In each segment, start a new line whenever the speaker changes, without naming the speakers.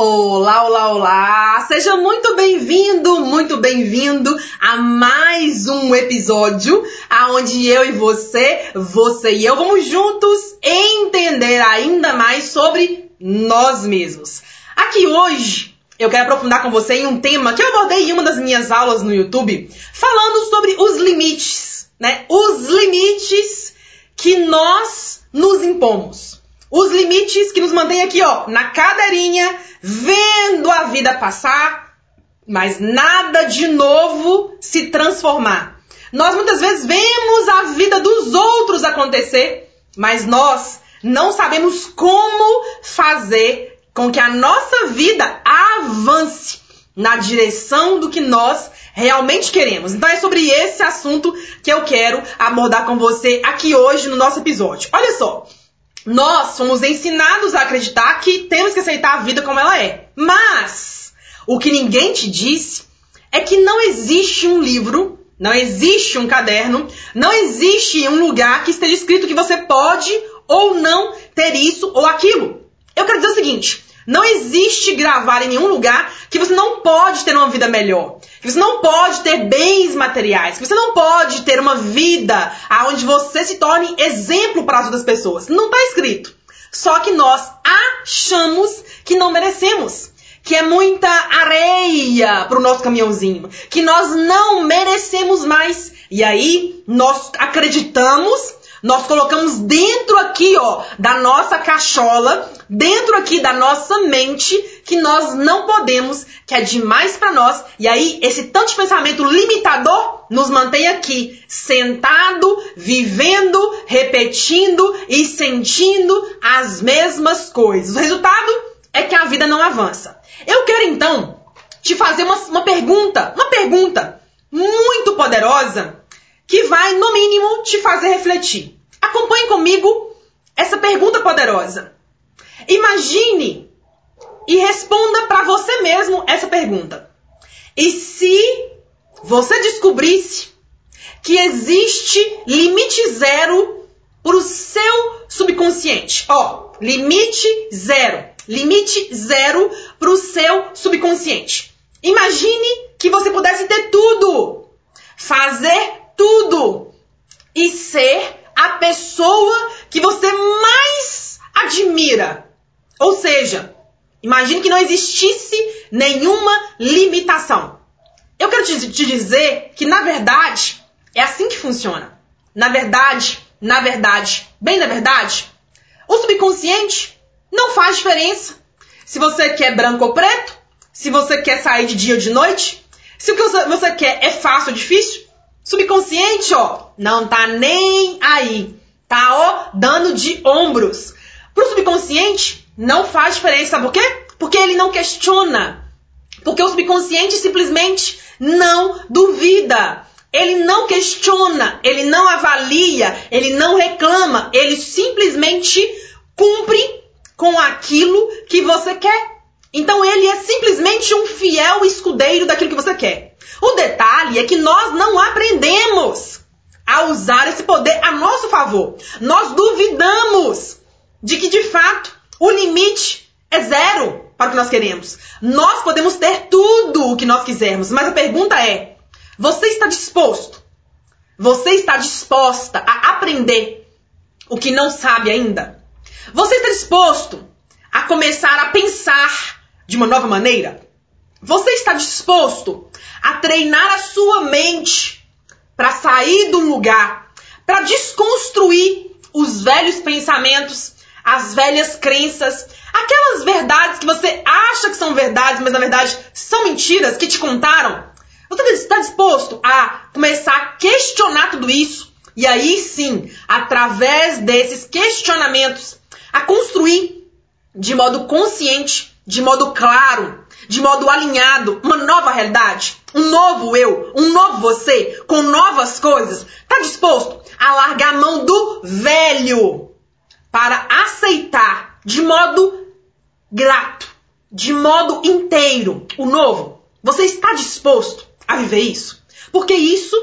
Olá, olá, olá! Seja muito bem-vindo, muito bem-vindo a mais um episódio aonde eu e você, você e eu vamos juntos entender ainda mais sobre nós mesmos. Aqui hoje eu quero aprofundar com você em um tema que eu abordei em uma das minhas aulas no YouTube, falando sobre os limites, né? Os limites que nós nos impomos. Os limites que nos mantêm aqui, ó, na cadeirinha, vendo a vida passar, mas nada de novo se transformar. Nós muitas vezes vemos a vida dos outros acontecer, mas nós não sabemos como fazer com que a nossa vida avance na direção do que nós realmente queremos. Então é sobre esse assunto que eu quero abordar com você aqui hoje no nosso episódio. Olha só, nós somos ensinados a acreditar que temos que aceitar a vida como ela é. Mas o que ninguém te disse é que não existe um livro, não existe um caderno, não existe um lugar que esteja escrito que você pode ou não ter isso ou aquilo. Eu quero dizer o seguinte: não existe gravar em nenhum lugar que você não pode ter uma vida melhor, que você não pode ter bens materiais, que você não pode ter uma vida onde você se torne exemplo para as outras pessoas. Não está escrito. Só que nós achamos que não merecemos. Que é muita areia para o nosso caminhãozinho. Que nós não merecemos mais. E aí nós acreditamos nós colocamos dentro aqui, ó, da nossa cachola, dentro aqui da nossa mente, que nós não podemos, que é demais para nós. E aí, esse tanto de pensamento limitador nos mantém aqui, sentado, vivendo, repetindo e sentindo as mesmas coisas. O resultado é que a vida não avança. Eu quero então te fazer uma, uma pergunta, uma pergunta muito poderosa que vai, no mínimo, te fazer refletir. Acompanhe comigo essa pergunta poderosa. Imagine e responda para você mesmo essa pergunta. E se você descobrisse que existe limite zero para o seu subconsciente? Ó, limite zero. Limite zero para o seu subconsciente. Imagine que você pudesse ter tudo, fazer tudo e ser a pessoa que você mais admira. Ou seja, imagine que não existisse nenhuma limitação. Eu quero te, dizer que, na verdade, é assim que funciona. Na verdade, na verdade, bem na verdade, o subconsciente não faz diferença se você quer branco ou preto, se você quer sair de dia ou de noite, se o que você quer é fácil ou difícil, Subconsciente, ó, não tá nem aí. Tá, ó, dando de ombros. Pro subconsciente, não faz diferença, sabe por quê? Porque ele não questiona. Porque o subconsciente simplesmente não duvida. Ele não questiona, ele não avalia, ele não reclama, ele simplesmente cumpre com aquilo que você quer. Então ele é simplesmente um fiel escudeiro daquilo que você quer. O detalhe é que nós não aprendemos a usar esse poder a nosso favor. Nós duvidamos de que de fato o limite é zero para o que nós queremos. Nós podemos ter tudo o que nós quisermos, mas a pergunta é: você está disposto? Você está disposta a aprender o que não sabe ainda? Você está disposto a começar a pensar de uma nova maneira? Você está disposto a treinar a sua mente para sair do lugar, para desconstruir os velhos pensamentos, as velhas crenças, aquelas verdades que você acha que são verdades, mas na verdade são mentiras que te contaram? Você está disposto a começar a questionar tudo isso? E aí sim, através desses questionamentos, a construir de modo consciente de modo claro, de modo alinhado, uma nova realidade, um novo eu, um novo você, com novas coisas, está disposto a largar a mão do velho para aceitar de modo grato, de modo inteiro o novo? Você está disposto a viver isso? Porque isso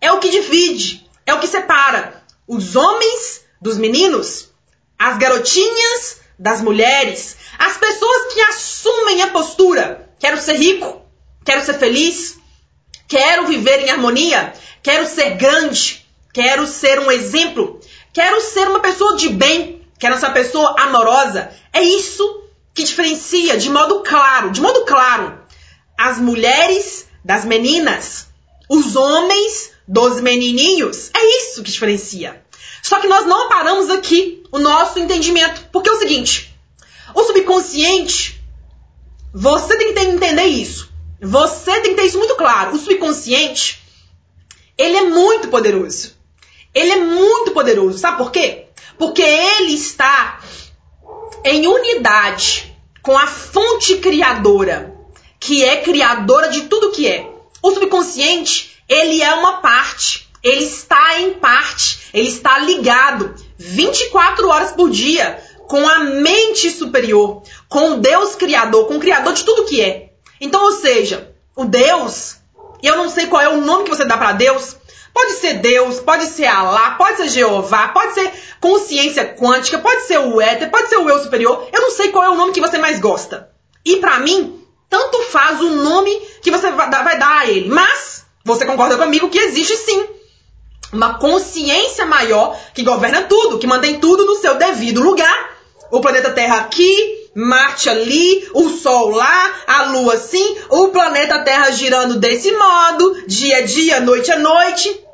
é o que divide, é o que separa os homens dos meninos, as garotinhas das mulheres, as pessoas que assumem a postura: quero ser rico, quero ser feliz, quero viver em harmonia, quero ser grande, quero ser um exemplo, quero ser uma pessoa de bem, quero ser uma pessoa amorosa. É isso que diferencia de modo claro, de modo claro, as mulheres das meninas, os homens dos menininhos. É isso que diferencia. Só que nós não paramos aqui o nosso entendimento, porque é o seguinte: o subconsciente, você tem que entender isso. Você tem que ter isso muito claro. O subconsciente, ele é muito poderoso. Ele é muito poderoso. Sabe por quê? Porque ele está em unidade com a fonte criadora, que é criadora de tudo que é. O subconsciente, ele é uma parte, ele está em parte, ele está ligado 24 horas por dia com a mente superior, com o Deus criador, com o criador de tudo que é. Então, ou seja, o Deus, eu não sei qual é o nome que você dá para Deus, Pode ser Deus, pode ser Alá, pode ser Jeová, pode ser consciência quântica, pode ser o éter, pode ser o eu superior. Eu não sei qual é o nome que você mais gosta. E para mim, tanto faz o nome que você vai dar a ele. Mas você concorda comigo que existe sim uma consciência maior que governa tudo, que mantém tudo no seu devido lugar. O planeta Terra aqui, Marte ali, o Sol lá, a Lua assim, o planeta Terra girando desse modo, dia a dia, noite a noite.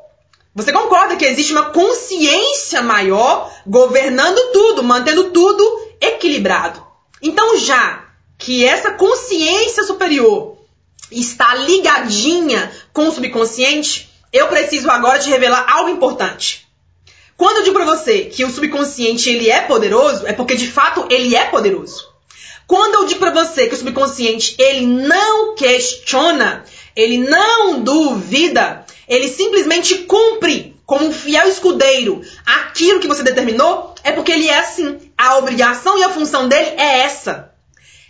Você concorda que existe uma consciência maior governando tudo, mantendo tudo equilibrado? Então, já que essa consciência superior está ligadinha com o subconsciente, eu preciso agora te revelar algo importante. Quando eu digo para você que o subconsciente ele é poderoso, é porque de fato ele é poderoso. Quando eu digo para você que o subconsciente ele não questiona, ele não duvida, ele simplesmente cumpre como um fiel escudeiro aquilo que você determinou, é porque ele é assim. A obrigação e a função dele é essa.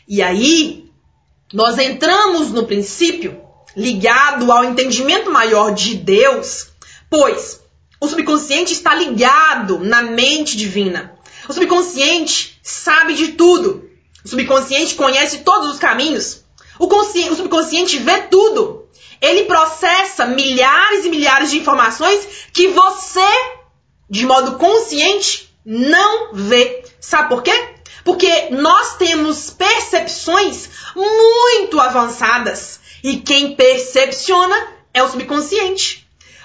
E aí, nós entramos no princípio ligado ao entendimento maior de Deus, pois o subconsciente está ligado na mente divina. O subconsciente sabe de tudo. O subconsciente conhece todos os caminhos. O, o subconsciente vê tudo. Ele processa milhares e milhares de informações que você, de modo consciente, não vê. Sabe por quê? Porque nós temos percepções muito avançadas e quem percepciona é o subconsciente.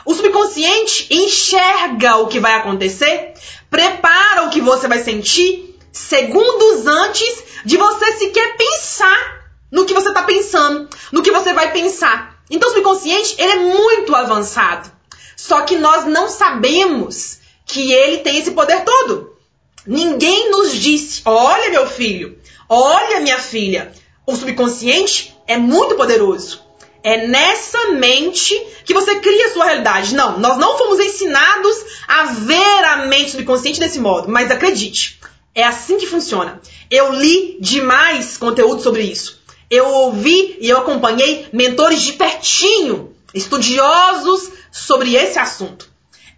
O subconsciente enxerga o que vai acontecer, prepara o que você vai sentir segundos antes de você sequer pensar no que você está pensando, no que você vai pensar. Então o subconsciente, ele é muito avançado. Só que nós não sabemos que ele tem esse poder todo. Ninguém nos disse: "Olha, meu filho, olha, minha filha, o subconsciente é muito poderoso. É nessa mente que você cria a sua realidade. Não, nós não fomos ensinados a ver a mente subconsciente desse modo, mas acredite, é assim que funciona. Eu li demais conteúdo sobre isso. Eu ouvi e eu acompanhei mentores de pertinho, estudiosos sobre esse assunto.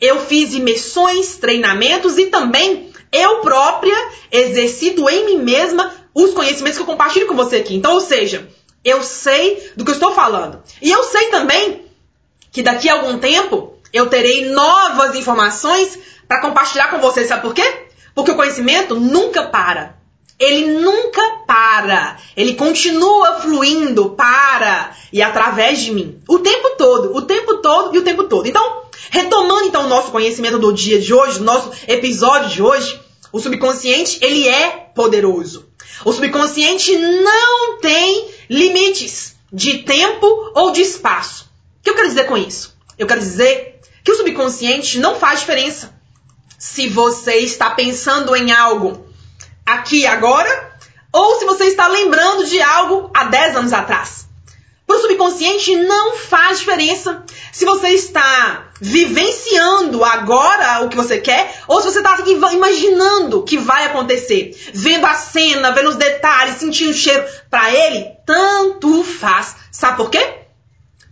Eu fiz imersões, treinamentos e também eu própria exercito em mim mesma os conhecimentos que eu compartilho com você aqui. Então, ou seja, eu sei do que eu estou falando. E eu sei também que daqui a algum tempo eu terei novas informações para compartilhar com você. Sabe por quê? Porque o conhecimento nunca para ele nunca para. Ele continua fluindo para e através de mim. O tempo todo, o tempo todo e o tempo todo. Então, retomando então o nosso conhecimento do dia de hoje, nosso episódio de hoje, o subconsciente, ele é poderoso. O subconsciente não tem limites de tempo ou de espaço. O que eu quero dizer com isso? Eu quero dizer que o subconsciente não faz diferença. Se você está pensando em algo aqui agora, ou se você está lembrando de algo há 10 anos atrás. Para o subconsciente não faz diferença se você está vivenciando agora o que você quer ou se você está imaginando que vai acontecer, vendo a cena, vendo os detalhes, sentindo o cheiro. Para ele, tanto faz. Sabe por quê?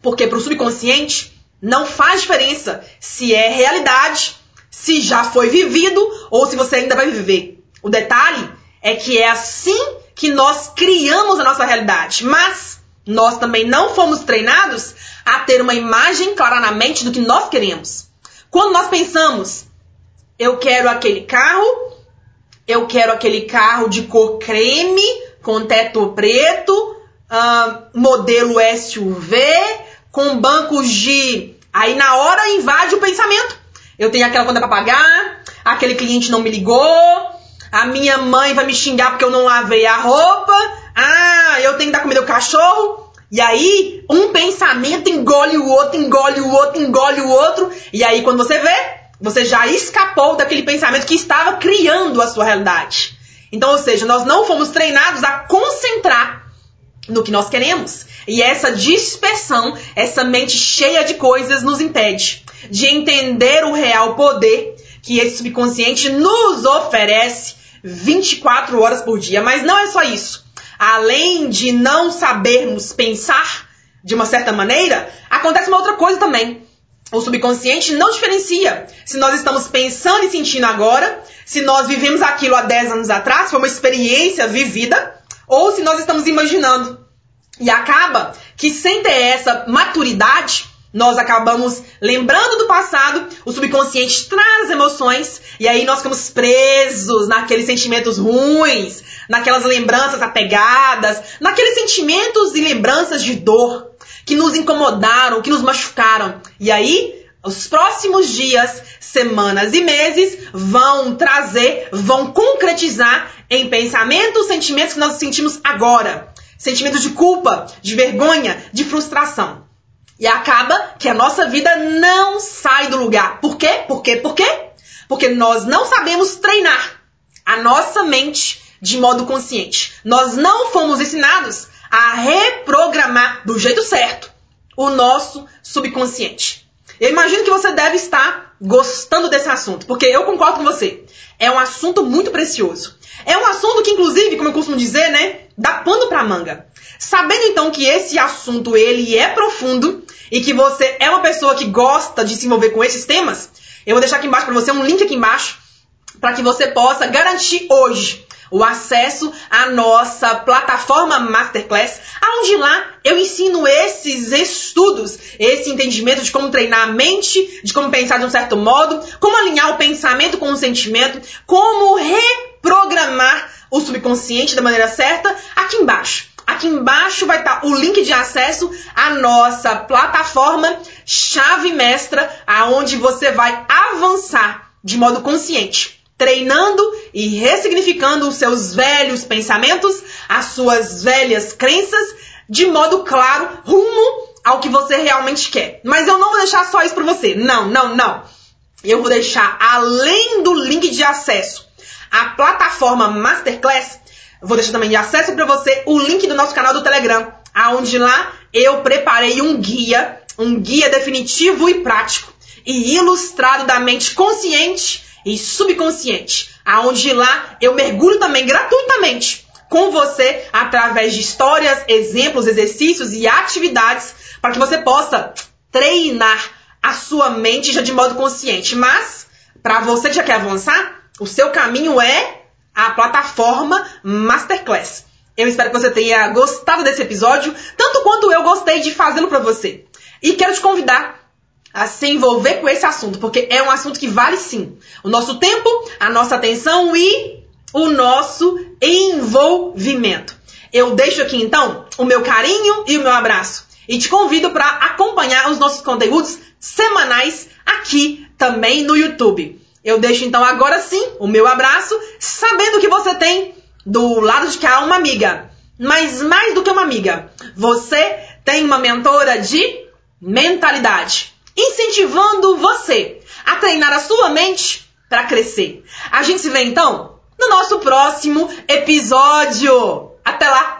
Porque para o subconsciente não faz diferença se é realidade, se já foi vivido ou se você ainda vai viver. O detalhe é que é assim que nós criamos a nossa realidade. Mas nós também não fomos treinados a ter uma imagem clara na mente do que nós queremos. Quando nós pensamos, eu quero aquele carro, eu quero aquele carro de cor creme, com teto preto, uh, modelo SUV, com bancos de. Aí na hora invade o pensamento. Eu tenho aquela conta para pagar, aquele cliente não me ligou, a minha mãe vai me xingar porque eu não lavei a roupa, eu tenho que dar comida ao cachorro. E aí, um pensamento engole o outro, engole o outro, engole o outro. E aí, quando você vê, você já escapou daquele pensamento que estava criando a sua realidade. Então, ou seja, nós não fomos treinados a concentrar no que nós queremos. E essa dispersão, essa mente cheia de coisas nos impede de entender o real poder que esse subconsciente nos oferece 24 horas por dia. Mas não é só isso. Além de não sabermos pensar de uma certa maneira, acontece uma outra coisa também. O subconsciente não diferencia se nós estamos pensando e sentindo agora, se nós vivemos aquilo há 10 anos atrás, foi uma experiência vivida, ou se nós estamos imaginando. E acaba que sem ter essa maturidade, nós acabamos lembrando do passado, o subconsciente traz emoções e aí nós ficamos presos naqueles sentimentos ruins, naquelas lembranças apegadas, naqueles sentimentos e lembranças de dor que nos incomodaram, que nos machucaram. E aí, os próximos dias, semanas e meses vão trazer, vão concretizar em pensamentos, sentimentos que nós sentimos agora. Sentimentos de culpa, de vergonha, de frustração. E acaba que a nossa vida não sai do lugar. Por quê? Por quê? Por quê? Porque nós não sabemos treinar a nossa mente de modo consciente. Nós não fomos ensinados a reprogramar do jeito certo o nosso subconsciente. Eu imagino que você deve estar gostando desse assunto, porque eu concordo com você. É um assunto muito precioso. É um assunto que, inclusive, como eu costumo dizer, né, dá pano pra manga. Sabendo então que esse assunto ele é profundo e que você é uma pessoa que gosta de se envolver com esses temas, eu vou deixar aqui embaixo para você um link aqui embaixo para que você possa garantir hoje o acesso à nossa plataforma Masterclass, onde lá eu ensino esses estudos, esse entendimento de como treinar a mente, de como pensar de um certo modo, como alinhar o pensamento com o sentimento, como reprogramar o subconsciente da maneira certa, aqui embaixo. Aqui embaixo vai estar o link de acesso à nossa plataforma Chave Mestra, aonde você vai avançar de modo consciente treinando e ressignificando os seus velhos pensamentos, as suas velhas crenças, de modo claro, rumo ao que você realmente quer. Mas eu não vou deixar só isso para você. Não, não, não. Eu vou deixar, além do link de acesso à plataforma Masterclass, vou deixar também de acesso para você o link do nosso canal do Telegram, aonde lá eu preparei um guia, um guia definitivo e prático e ilustrado da mente consciente e subconsciente, aonde lá eu mergulho também gratuitamente com você através de histórias, exemplos, exercícios e atividades para que você possa treinar a sua mente já de modo consciente. Mas para você que já quer avançar, o seu caminho é a plataforma Masterclass. Eu espero que você tenha gostado desse episódio, tanto quanto eu gostei de fazê-lo para você. E quero te convidar a se envolver com esse assunto, porque é um assunto que vale sim o nosso tempo, a nossa atenção e o nosso envolvimento. Eu deixo aqui então o meu carinho e o meu abraço e te convido para acompanhar os nossos conteúdos semanais aqui também no YouTube. Eu deixo então agora sim o meu abraço, sabendo que você tem do lado de cá uma amiga, mas mais do que uma amiga, você tem uma mentora de mentalidade incentivando você a treinar a sua mente para crescer. A gente se vê então no nosso próximo episódio. Até lá!